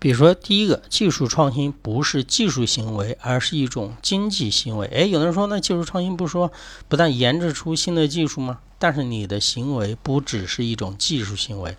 比如说，第一个，技术创新不是技术行为，而是一种经济行为。哎，有的人说，那技术创新不说不但研制出新的技术吗？但是你的行为不只是一种技术行为，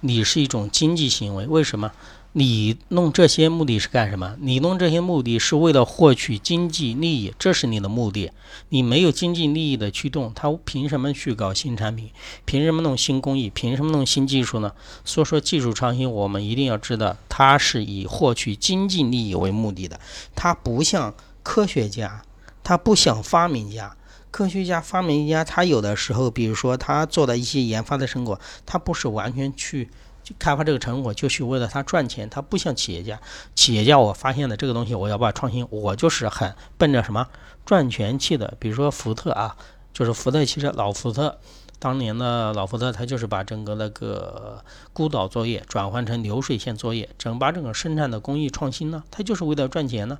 你是一种经济行为。为什么？你弄这些目的是干什么？你弄这些目的是为了获取经济利益，这是你的目的。你没有经济利益的驱动，他凭什么去搞新产品？凭什么弄新工艺？凭什么弄新技术呢？所以说，技术创新我们一定要知道，它是以获取经济利益为目的的。它不像科学家，它不像发明家。科学家、发明家，他有的时候，比如说他做的一些研发的成果，他不是完全去。就开发这个成果就是为了他赚钱，他不像企业家。企业家，我发现了这个东西，我要把创新，我就是很奔着什么赚钱去的。比如说福特啊，就是福特汽车老福特，当年的老福特，他就是把整个那个孤岛作业转换成流水线作业，整把整个生产的工艺创新呢，他就是为了赚钱呢。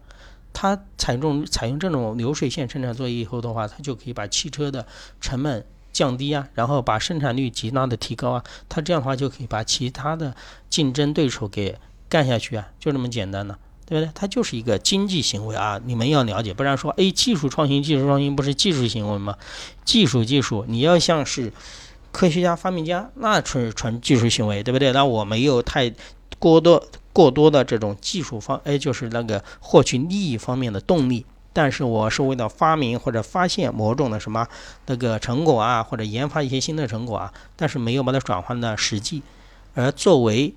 他采用采用这种流水线生产作业以后的话，他就可以把汽车的成本。降低啊，然后把生产率极大的提高啊，他这样的话就可以把其他的竞争对手给干下去啊，就这么简单呢，对不对？它就是一个经济行为啊，你们要了解，不然说哎，技术创新，技术创新不是技术行为吗？技术技术，你要像是科学家、发明家，那纯纯技术行为，对不对？那我没有太过多过多的这种技术方，哎，就是那个获取利益方面的动力。但是我是为了发明或者发现某种的什么那个成果啊，或者研发一些新的成果啊，但是没有把它转换到实际。而作为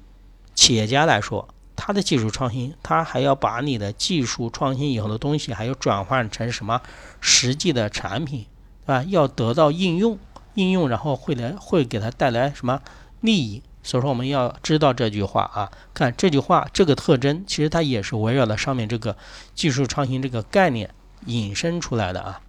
企业家来说，他的技术创新，他还要把你的技术创新以后的东西，还要转换成什么实际的产品，对吧？要得到应用，应用然后会来会给他带来什么利益？所以说我们要知道这句话啊，看这句话这个特征，其实它也是围绕了上面这个技术创新这个概念引申出来的啊。